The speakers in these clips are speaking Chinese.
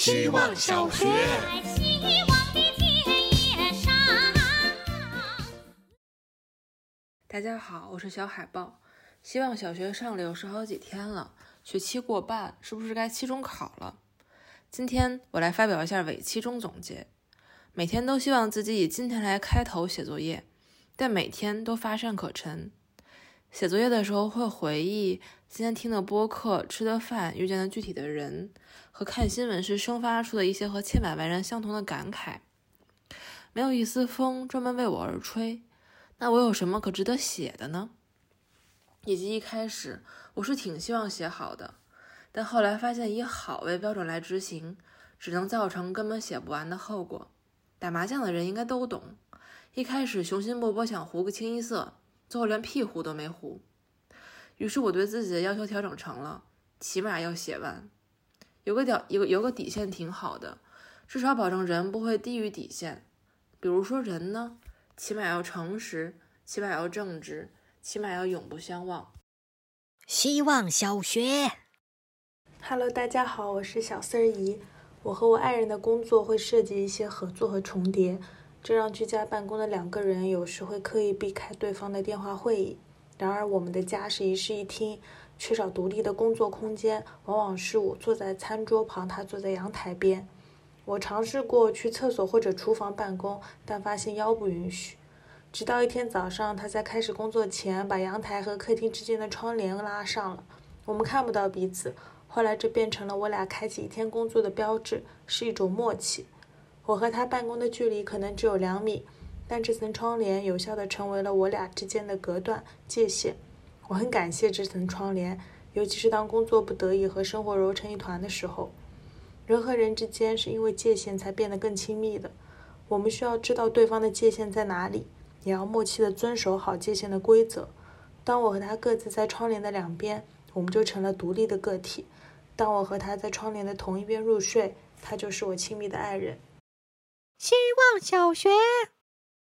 希望小学。大家好，我是小海豹。希望小学上了有十好几天了，学期过半，是不是该期中考了？今天我来发表一下伪期中总结。每天都希望自己以今天来开头写作业，但每天都乏善可陈。写作业的时候会回忆今天听的播客、吃的饭、遇见的具体的人，和看新闻时生发出的一些和千百万人相同的感慨。没有一丝风专门为我而吹，那我有什么可值得写的呢？以及一开始我是挺希望写好的，但后来发现以好为标准来执行，只能造成根本写不完的后果。打麻将的人应该都懂，一开始雄心勃勃想胡个清一色，最后连屁糊都没糊。于是我对自己的要求调整成了，起码要写完，有个底有有个底线挺好的，至少保证人不会低于底线。比如说人呢，起码要诚实，起码要正直，起码要永不相忘。希望小学。Hello，大家好，我是小丝儿姨。我和我爱人的工作会涉及一些合作和重叠，这让居家办公的两个人有时会刻意避开对方的电话会议。然而，我们的家是一室一厅，缺少独立的工作空间，往往是我坐在餐桌旁，他坐在阳台边。我尝试过去厕所或者厨房办公，但发现腰不允许。直到一天早上，他在开始工作前把阳台和客厅之间的窗帘拉上了，我们看不到彼此。后来，这变成了我俩开启一天工作的标志，是一种默契。我和他办公的距离可能只有两米，但这层窗帘有效地成为了我俩之间的隔断界限。我很感谢这层窗帘，尤其是当工作不得已和生活揉成一团的时候。人和人之间是因为界限才变得更亲密的。我们需要知道对方的界限在哪里，也要默契地遵守好界限的规则。当我和他各自在窗帘的两边，我们就成了独立的个体。当我和他在窗帘的同一边入睡，他就是我亲密的爱人。希望小学。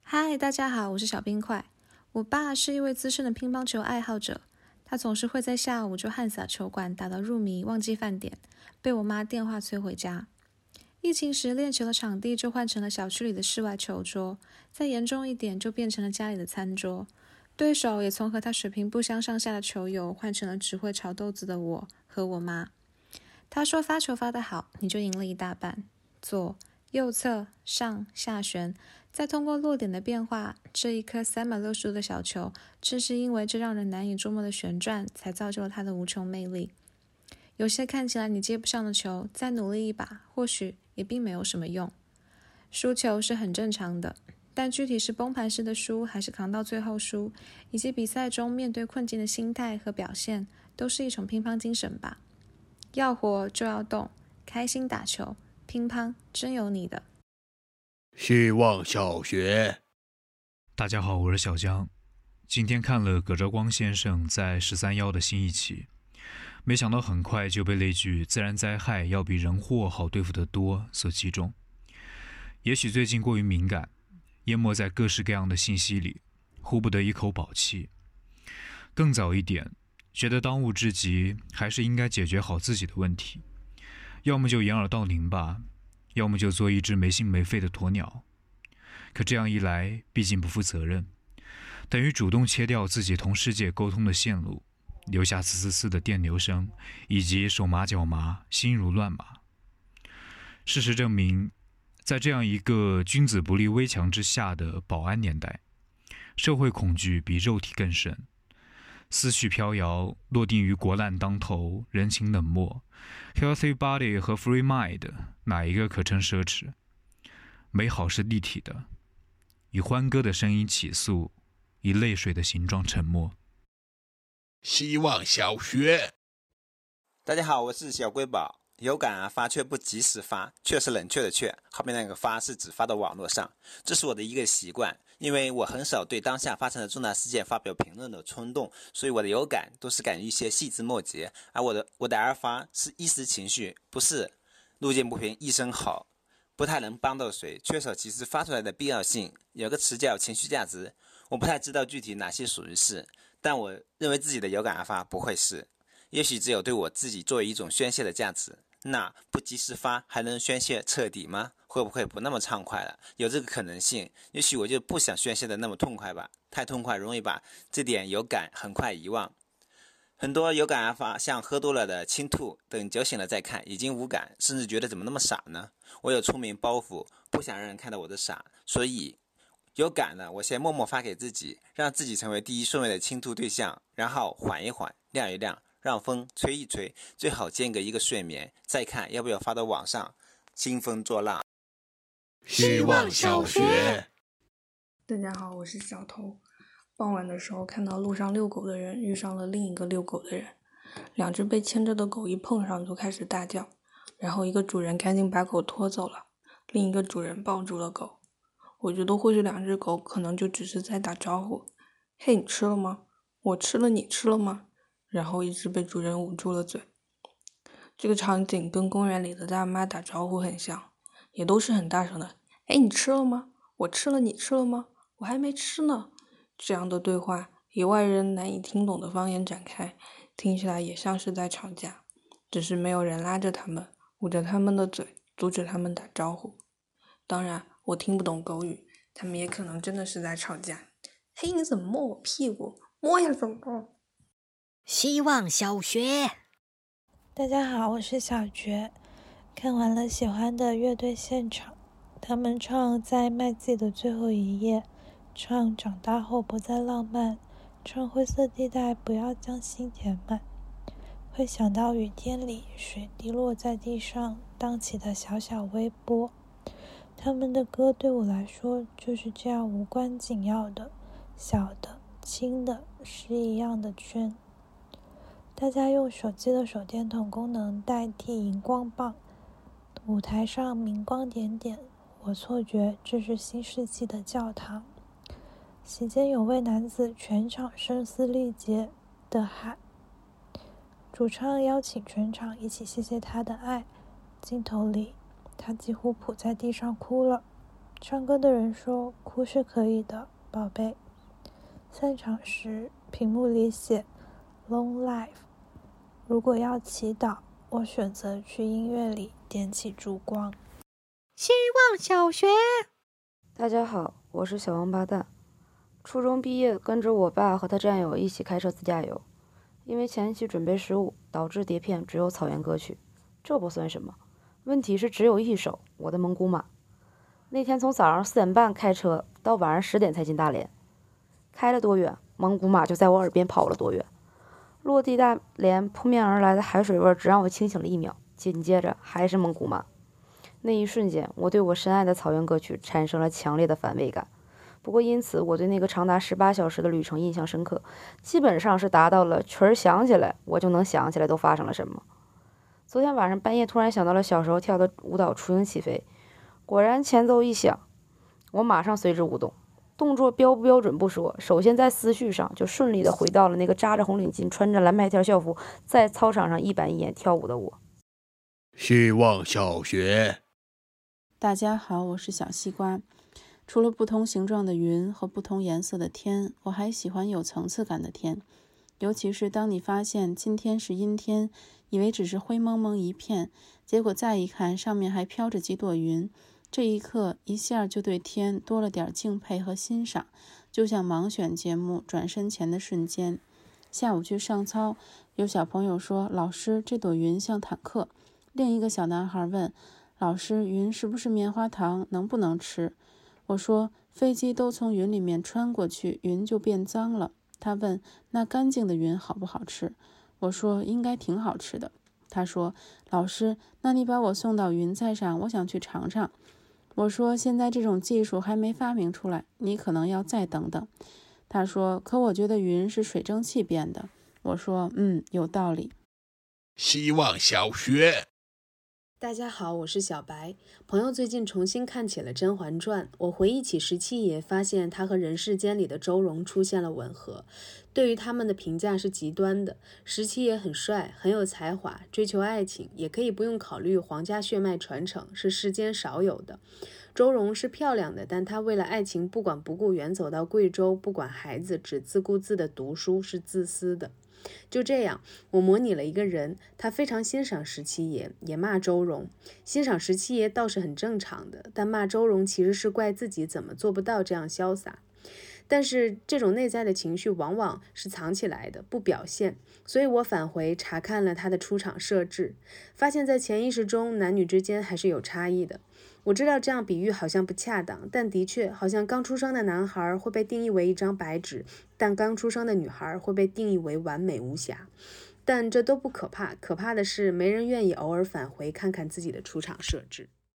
嗨，大家好，我是小冰块。我爸是一位资深的乒乓球爱好者，他总是会在下午就汗洒球馆打到入迷，忘记饭点，被我妈电话催回家。疫情时练球的场地就换成了小区里的室外球桌，再严重一点就变成了家里的餐桌。对手也从和他水平不相上下的球友换成了只会炒豆子的我和我妈。他说发球发得好，你就赢了一大半。左、右侧、上、下旋，再通过落点的变化，这一颗三百六十度的小球，正是因为这让人难以捉摸的旋转，才造就了它的无穷魅力。有些看起来你接不上的球，再努力一把，或许也并没有什么用。输球是很正常的，但具体是崩盘式的输，还是扛到最后输，以及比赛中面对困境的心态和表现，都是一种乒乓精神吧。要活就要动，开心打球，乒乓真有你的。希望小学。大家好，我是小江。今天看了葛兆光先生在十三幺的新一期，没想到很快就被那句“自然灾害要比人祸好对付得多”所击中。也许最近过于敏感，淹没在各式各样的信息里，呼不得一口宝气。更早一点，觉得当务之急还是应该解决好自己的问题，要么就掩耳盗铃吧，要么就做一只没心没肺的鸵鸟。可这样一来，毕竟不负责任，等于主动切掉自己同世界沟通的线路，留下嘶嘶嘶的电流声，以及手麻脚麻、心如乱麻。事实证明，在这样一个君子不立危墙之下的保安年代，社会恐惧比肉体更深。思绪飘摇，落定于国难当头，人情冷漠。Healthy body 和 free mind，哪一个可称奢侈？美好是立体的，以欢歌的声音起诉，以泪水的形状沉默。希望小学。大家好，我是小瑰宝。有感而发却不及时发，却是冷却的却，后面那个发是只发到网络上，这是我的一个习惯。因为我很少对当下发生的重大事件发表评论的冲动，所以我的有感都是感于一些细枝末节，而我的我的而发是一时情绪，不是路见不平一声吼，不太能帮到谁，缺少及时发出来的必要性。有个词叫情绪价值，我不太知道具体哪些属于是，但我认为自己的有感而发不会是，也许只有对我自己作为一种宣泄的价值。那不及时发还能宣泄彻底吗？会不会不那么畅快了？有这个可能性。也许我就不想宣泄的那么痛快吧，太痛快容易把这点有感很快遗忘。很多有感而发，像喝多了的倾吐，等酒醒了再看，已经无感，甚至觉得怎么那么傻呢？我有聪明包袱，不想让人看到我的傻，所以有感了，我先默默发给自己，让自己成为第一顺位的倾吐对象，然后缓一缓，晾一晾，让风吹一吹，最好间隔一个睡眠，再看要不要发到网上，兴风作浪。希望小学。大家好，我是小头。傍晚的时候，看到路上遛狗的人遇上了另一个遛狗的人，两只被牵着的狗一碰上就开始大叫，然后一个主人赶紧把狗拖走了，另一个主人抱住了狗。我觉得或许两只狗可能就只是在打招呼：“嘿，你吃了吗？我吃了，你吃了吗？”然后一直被主人捂住了嘴。这个场景跟公园里的大妈打招呼很像，也都是很大声的：“哎，你吃了吗？我吃了，你吃了吗？我还没吃呢。”这样的对话以外人难以听懂的方言展开，听起来也像是在吵架，只是没有人拉着他们，捂着他们的嘴，阻止他们打招呼。当然，我听不懂狗语，他们也可能真的是在吵架。嘿，你怎么摸我屁股？摸呀，怎么？希望小学。大家好，我是小觉。看完了喜欢的乐队现场，他们唱在麦季的最后一页。唱长大后不再浪漫，唱灰色地带不要将心填满。会想到雨天里水滴落在地上荡起的小小微波。他们的歌对我来说就是这样无关紧要的，小的、轻的，是一样的圈。大家用手机的手电筒功能代替荧光棒，舞台上明光点点，我错觉这是新世纪的教堂。席间有位男子全场声嘶力竭的喊：“主唱邀请全场一起谢谢他的爱。”镜头里，他几乎扑在地上哭了。唱歌的人说：“哭是可以的，宝贝。”散场时，屏幕里写 “Long Life”。如果要祈祷，我选择去音乐里点起烛光。希望小学。大家好，我是小王八蛋。初中毕业，跟着我爸和他战友一起开车自驾游，因为前期准备失误，导致碟片只有草原歌曲。这不算什么，问题是只有一首《我的蒙古马》。那天从早上四点半开车到晚上十点才进大连，开了多远，蒙古马就在我耳边跑了多远。落地大连扑面而来的海水味只让我清醒了一秒，紧接着还是蒙古马。那一瞬间，我对我深爱的草原歌曲产生了强烈的反胃感。不过，因此我对那个长达十八小时的旅程印象深刻，基本上是达到了曲儿响起来我就能想起来都发生了什么。昨天晚上半夜突然想到了小时候跳的舞蹈《雏鹰起飞》，果然前奏一响，我马上随之舞动，动作标不标准不说，首先在思绪上就顺利的回到了那个扎着红领巾、穿着蓝白条校服在操场上一板一眼跳舞的我。希望小学。大家好，我是小西瓜。除了不同形状的云和不同颜色的天，我还喜欢有层次感的天。尤其是当你发现今天是阴天，以为只是灰蒙蒙一片，结果再一看，上面还飘着几朵云，这一刻一下就对天多了点敬佩和欣赏，就像盲选节目转身前的瞬间。下午去上操，有小朋友说：“老师，这朵云像坦克。”另一个小男孩问：“老师，云是不是棉花糖？能不能吃？”我说：“飞机都从云里面穿过去，云就变脏了。”他问：“那干净的云好不好吃？”我说：“应该挺好吃的。”他说：“老师，那你把我送到云彩上，我想去尝尝。”我说：“现在这种技术还没发明出来，你可能要再等等。”他说：“可我觉得云是水蒸气变的。”我说：“嗯，有道理。”希望小学。大家好，我是小白。朋友最近重新看起了《甄嬛传》，我回忆起十七爷，发现他和人世间里的周蓉出现了吻合。对于他们的评价是极端的。十七爷很帅，很有才华，追求爱情也可以不用考虑皇家血脉传承，是世间少有的。周蓉是漂亮的，但她为了爱情不管不顾远走到贵州，不管孩子，只自顾自的读书，是自私的。就这样，我模拟了一个人，他非常欣赏十七爷，也骂周荣。欣赏十七爷倒是很正常的，但骂周荣其实是怪自己怎么做不到这样潇洒。但是这种内在的情绪往往是藏起来的，不表现。所以我返回查看了他的出场设置，发现，在潜意识中，男女之间还是有差异的。我知道这样比喻好像不恰当，但的确，好像刚出生的男孩会被定义为一张白纸，但刚出生的女孩会被定义为完美无瑕。但这都不可怕，可怕的是没人愿意偶尔返回看看自己的出厂设置。